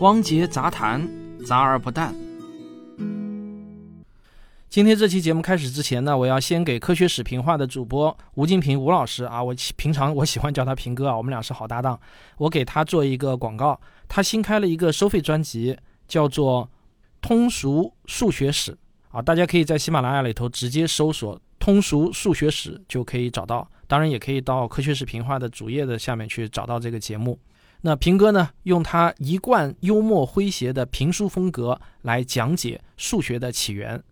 汪杰杂谈，杂而不淡。今天这期节目开始之前呢，我要先给科学史评话的主播吴敬平吴老师啊，我平常我喜欢叫他平哥啊，我们俩是好搭档。我给他做一个广告，他新开了一个收费专辑，叫做《通俗数学史》啊，大家可以在喜马拉雅里头直接搜索《通俗数学史》就可以找到，当然也可以到科学史评话的主页的下面去找到这个节目。那平哥呢，用他一贯幽默诙谐的评书风格来讲解数学的起源。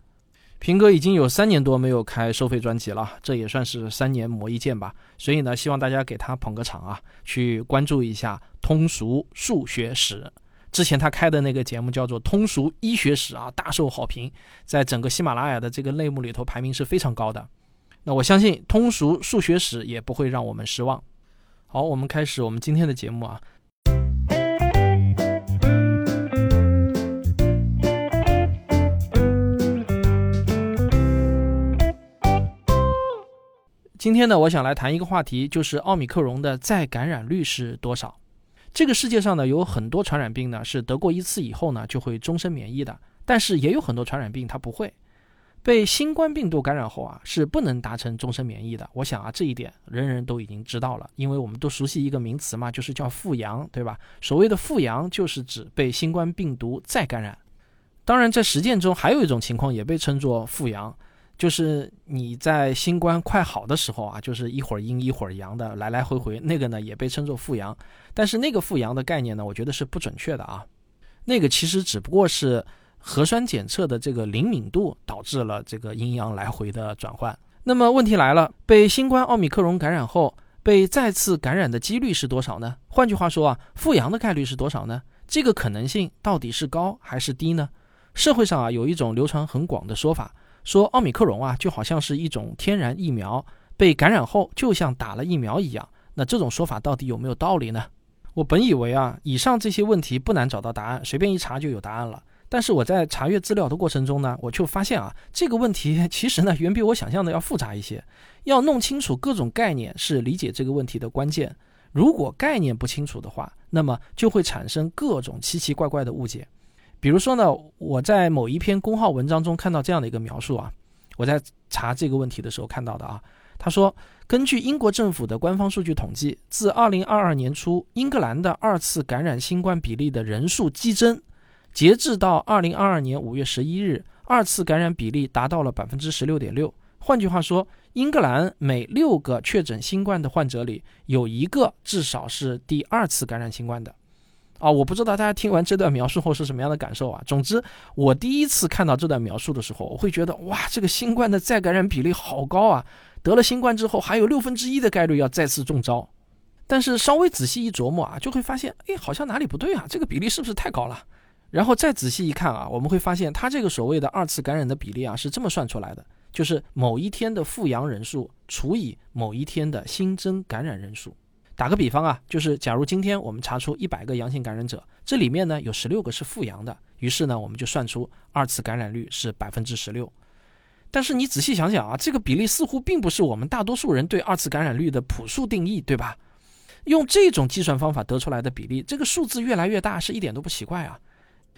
平哥已经有三年多没有开收费专辑了，这也算是三年磨一剑吧。所以呢，希望大家给他捧个场啊，去关注一下通俗数学史。之前他开的那个节目叫做通俗医学史啊，大受好评，在整个喜马拉雅的这个类目里头排名是非常高的。那我相信通俗数学史也不会让我们失望。好，我们开始我们今天的节目啊。今天呢，我想来谈一个话题，就是奥密克戎的再感染率是多少？这个世界上呢，有很多传染病呢是得过一次以后呢就会终身免疫的，但是也有很多传染病它不会。被新冠病毒感染后啊，是不能达成终身免疫的。我想啊，这一点人人都已经知道了，因为我们都熟悉一个名词嘛，就是叫复阳，对吧？所谓的复阳，就是指被新冠病毒再感染。当然，在实践中还有一种情况也被称作复阳。就是你在新冠快好的时候啊，就是一会儿阴一会儿阳的来来回回，那个呢也被称作复阳。但是那个复阳的概念呢，我觉得是不准确的啊。那个其实只不过是核酸检测的这个灵敏度导致了这个阴阳来回的转换。那么问题来了，被新冠奥密克戎感染后被再次感染的几率是多少呢？换句话说啊，复阳的概率是多少呢？这个可能性到底是高还是低呢？社会上啊有一种流传很广的说法。说奥米克戎啊，就好像是一种天然疫苗，被感染后就像打了疫苗一样。那这种说法到底有没有道理呢？我本以为啊，以上这些问题不难找到答案，随便一查就有答案了。但是我在查阅资料的过程中呢，我就发现啊，这个问题其实呢，远比我想象的要复杂一些。要弄清楚各种概念是理解这个问题的关键。如果概念不清楚的话，那么就会产生各种奇奇怪怪的误解。比如说呢，我在某一篇公号文章中看到这样的一个描述啊，我在查这个问题的时候看到的啊，他说，根据英国政府的官方数据统计，自2022年初，英格兰的二次感染新冠比例的人数激增，截至到2022年5月11日，二次感染比例达到了百分之十六点六。换句话说，英格兰每六个确诊新冠的患者里，有一个至少是第二次感染新冠的。啊，我不知道大家听完这段描述后是什么样的感受啊。总之，我第一次看到这段描述的时候，我会觉得哇，这个新冠的再感染比例好高啊！得了新冠之后，还有六分之一的概率要再次中招。但是稍微仔细一琢磨啊，就会发现，哎，好像哪里不对啊？这个比例是不是太高了？然后再仔细一看啊，我们会发现，它这个所谓的二次感染的比例啊，是这么算出来的，就是某一天的复阳人数除以某一天的新增感染人数。打个比方啊，就是假如今天我们查出一百个阳性感染者，这里面呢有十六个是复阳的，于是呢我们就算出二次感染率是百分之十六。但是你仔细想想啊，这个比例似乎并不是我们大多数人对二次感染率的朴素定义，对吧？用这种计算方法得出来的比例，这个数字越来越大是一点都不奇怪啊。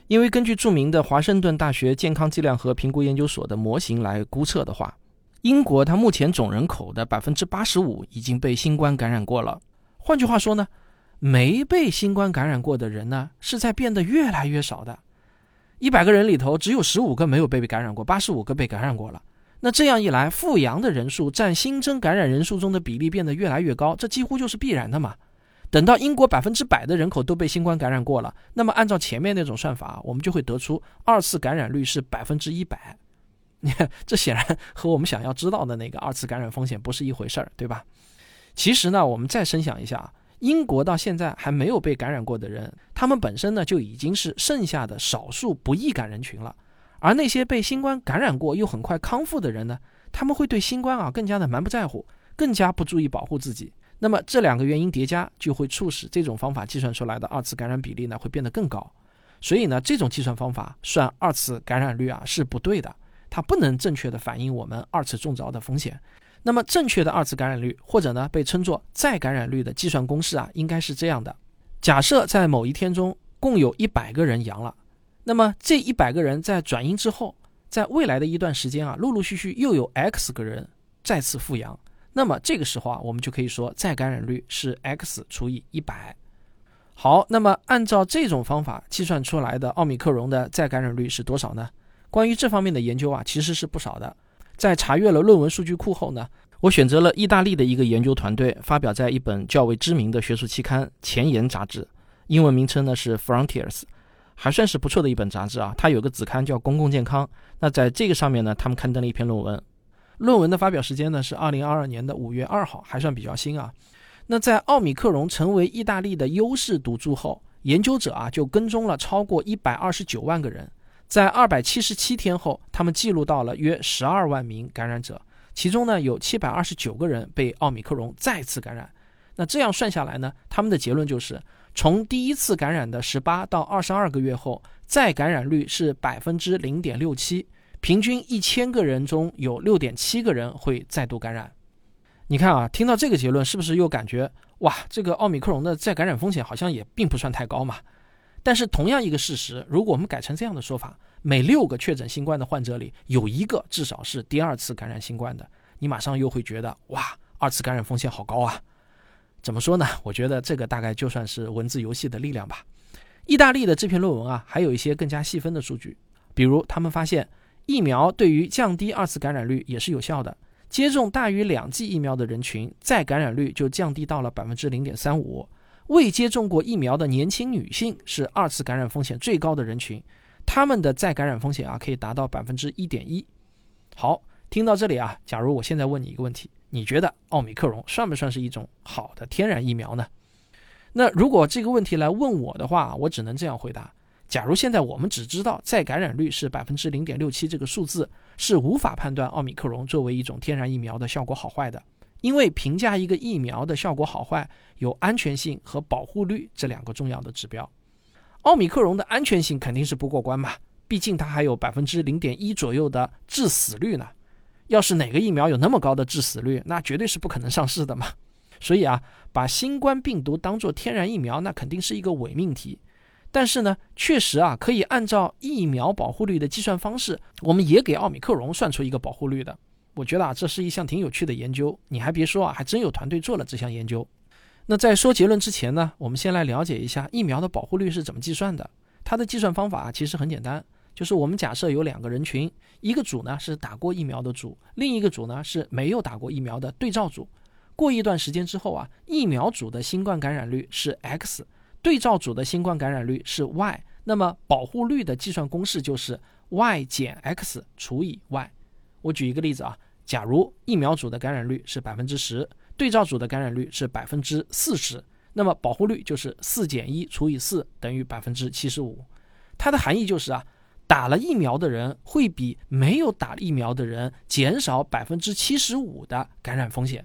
因为根据著名的华盛顿大学健康计量和评估研究所的模型来估测的话，英国它目前总人口的百分之八十五已经被新冠感染过了。换句话说呢，没被新冠感染过的人呢，是在变得越来越少的。一百个人里头，只有十五个没有被感染过，八十五个被感染过了。那这样一来，复阳的人数占新增感染人数中的比例变得越来越高，这几乎就是必然的嘛。等到英国百分之百的人口都被新冠感染过了，那么按照前面那种算法，我们就会得出二次感染率是百分之一百。你看，这显然和我们想要知道的那个二次感染风险不是一回事儿，对吧？其实呢，我们再深想一下，英国到现在还没有被感染过的人，他们本身呢就已经是剩下的少数不易感人群了。而那些被新冠感染过又很快康复的人呢，他们会对新冠啊更加的蛮不在乎，更加不注意保护自己。那么这两个原因叠加，就会促使这种方法计算出来的二次感染比例呢会变得更高。所以呢，这种计算方法算二次感染率啊是不对的，它不能正确的反映我们二次中招的风险。那么正确的二次感染率，或者呢被称作再感染率的计算公式啊，应该是这样的：假设在某一天中共有一百个人阳了。那么这一百个人在转阴之后，在未来的一段时间啊，陆陆续续又有 X 个人再次复阳。那么这个时候啊，我们就可以说再感染率是 X 除以一百。好，那么按照这种方法计算出来的奥密克戎的再感染率是多少呢？关于这方面的研究啊，其实是不少的。在查阅了论文数据库后呢，我选择了意大利的一个研究团队，发表在一本较为知名的学术期刊《前沿》杂志，英文名称呢是 Frontiers，还算是不错的一本杂志啊。它有个子刊叫《公共健康》，那在这个上面呢，他们刊登了一篇论文。论文的发表时间呢是二零二二年的五月二号，还算比较新啊。那在奥米克戎成为意大利的优势毒株后，研究者啊就跟踪了超过一百二十九万个人。在二百七十七天后，他们记录到了约十二万名感染者，其中呢有七百二十九个人被奥密克戎再次感染。那这样算下来呢，他们的结论就是，从第一次感染的十八到二十二个月后，再感染率是百分之零点六七，平均一千个人中有六点七个人会再度感染。你看啊，听到这个结论，是不是又感觉哇，这个奥密克戎的再感染风险好像也并不算太高嘛？但是同样一个事实，如果我们改成这样的说法，每六个确诊新冠的患者里有一个至少是第二次感染新冠的，你马上又会觉得哇，二次感染风险好高啊！怎么说呢？我觉得这个大概就算是文字游戏的力量吧。意大利的这篇论文啊，还有一些更加细分的数据，比如他们发现疫苗对于降低二次感染率也是有效的，接种大于两剂疫苗的人群，再感染率就降低到了百分之零点三五。未接种过疫苗的年轻女性是二次感染风险最高的人群，他们的再感染风险啊可以达到百分之一点一。好，听到这里啊，假如我现在问你一个问题，你觉得奥密克戎算不算是一种好的天然疫苗呢？那如果这个问题来问我的话，我只能这样回答：假如现在我们只知道再感染率是百分之零点六七这个数字，是无法判断奥密克戎作为一种天然疫苗的效果好坏的。因为评价一个疫苗的效果好坏，有安全性和保护率这两个重要的指标。奥米克戎的安全性肯定是不过关嘛，毕竟它还有百分之零点一左右的致死率呢。要是哪个疫苗有那么高的致死率，那绝对是不可能上市的嘛。所以啊，把新冠病毒当做天然疫苗，那肯定是一个伪命题。但是呢，确实啊，可以按照疫苗保护率的计算方式，我们也给奥米克戎算出一个保护率的。我觉得啊，这是一项挺有趣的研究。你还别说啊，还真有团队做了这项研究。那在说结论之前呢，我们先来了解一下疫苗的保护率是怎么计算的。它的计算方法其实很简单，就是我们假设有两个人群，一个组呢是打过疫苗的组，另一个组呢是没有打过疫苗的对照组。过一段时间之后啊，疫苗组的新冠感染率是 x，对照组的新冠感染率是 y，那么保护率的计算公式就是 y 减 x 除以 y。我举一个例子啊。假如疫苗组的感染率是百分之十，对照组的感染率是百分之四十，那么保护率就是四减一除以四等于百分之七十五。它的含义就是啊，打了疫苗的人会比没有打疫苗的人减少百分之七十五的感染风险。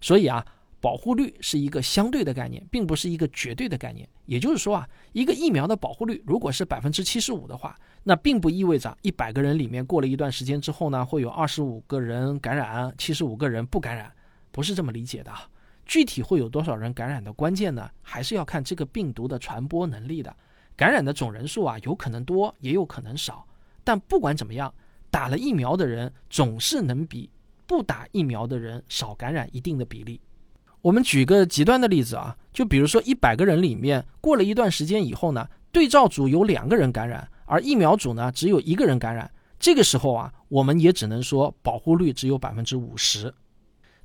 所以啊。保护率是一个相对的概念，并不是一个绝对的概念。也就是说啊，一个疫苗的保护率如果是百分之七十五的话，那并不意味着一百个人里面过了一段时间之后呢，会有二十五个人感染，七十五个人不感染，不是这么理解的。具体会有多少人感染的关键呢，还是要看这个病毒的传播能力的。感染的总人数啊，有可能多，也有可能少。但不管怎么样，打了疫苗的人总是能比不打疫苗的人少感染一定的比例。我们举个极端的例子啊，就比如说一百个人里面，过了一段时间以后呢，对照组有两个人感染，而疫苗组呢只有一个人感染，这个时候啊，我们也只能说保护率只有百分之五十。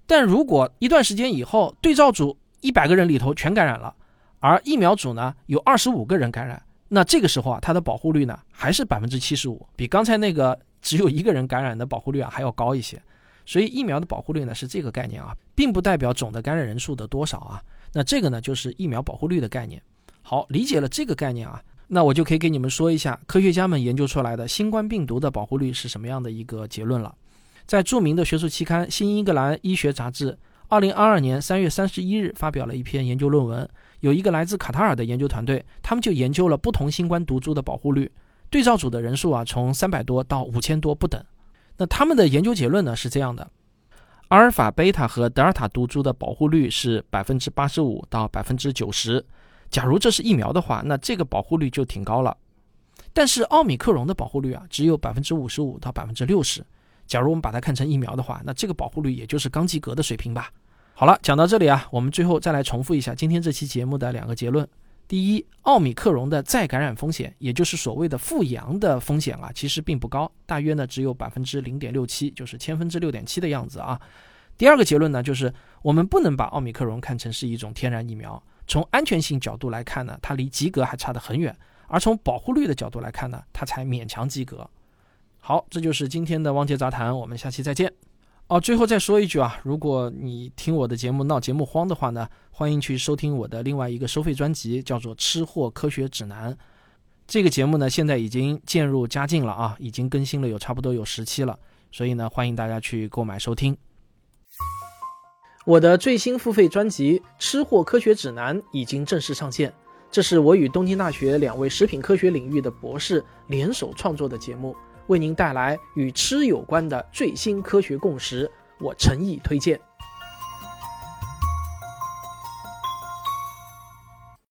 但如果一段时间以后，对照组一百个人里头全感染了，而疫苗组呢有二十五个人感染，那这个时候啊，它的保护率呢还是百分之七十五，比刚才那个只有一个人感染的保护率啊还要高一些。所以疫苗的保护率呢是这个概念啊，并不代表总的感染人数的多少啊。那这个呢就是疫苗保护率的概念。好，理解了这个概念啊，那我就可以给你们说一下科学家们研究出来的新冠病毒的保护率是什么样的一个结论了。在著名的学术期刊《新英格兰医学杂志》，二零二二年三月三十一日发表了一篇研究论文，有一个来自卡塔尔的研究团队，他们就研究了不同新冠毒株的保护率，对照组的人数啊从三百多到五千多不等。那他们的研究结论呢是这样的：阿尔法、贝塔和德尔塔毒株的保护率是百分之八十五到百分之九十，假如这是疫苗的话，那这个保护率就挺高了。但是奥米克戎的保护率啊，只有百分之五十五到百分之六十。假如我们把它看成疫苗的话，那这个保护率也就是刚及格的水平吧。好了，讲到这里啊，我们最后再来重复一下今天这期节目的两个结论。第一，奥米克戎的再感染风险，也就是所谓的复阳的风险啊，其实并不高，大约呢只有百分之零点六七，就是千分之六点七的样子啊。第二个结论呢，就是我们不能把奥米克戎看成是一种天然疫苗，从安全性角度来看呢，它离及格还差得很远，而从保护率的角度来看呢，它才勉强及格。好，这就是今天的汪杰杂谈，我们下期再见。哦，最后再说一句啊，如果你听我的节目闹节目荒的话呢，欢迎去收听我的另外一个收费专辑，叫做《吃货科学指南》。这个节目呢，现在已经渐入佳境了啊，已经更新了有差不多有十期了，所以呢，欢迎大家去购买收听。我的最新付费专辑《吃货科学指南》已经正式上线，这是我与东京大学两位食品科学领域的博士联手创作的节目。为您带来与吃有关的最新科学共识，我诚意推荐。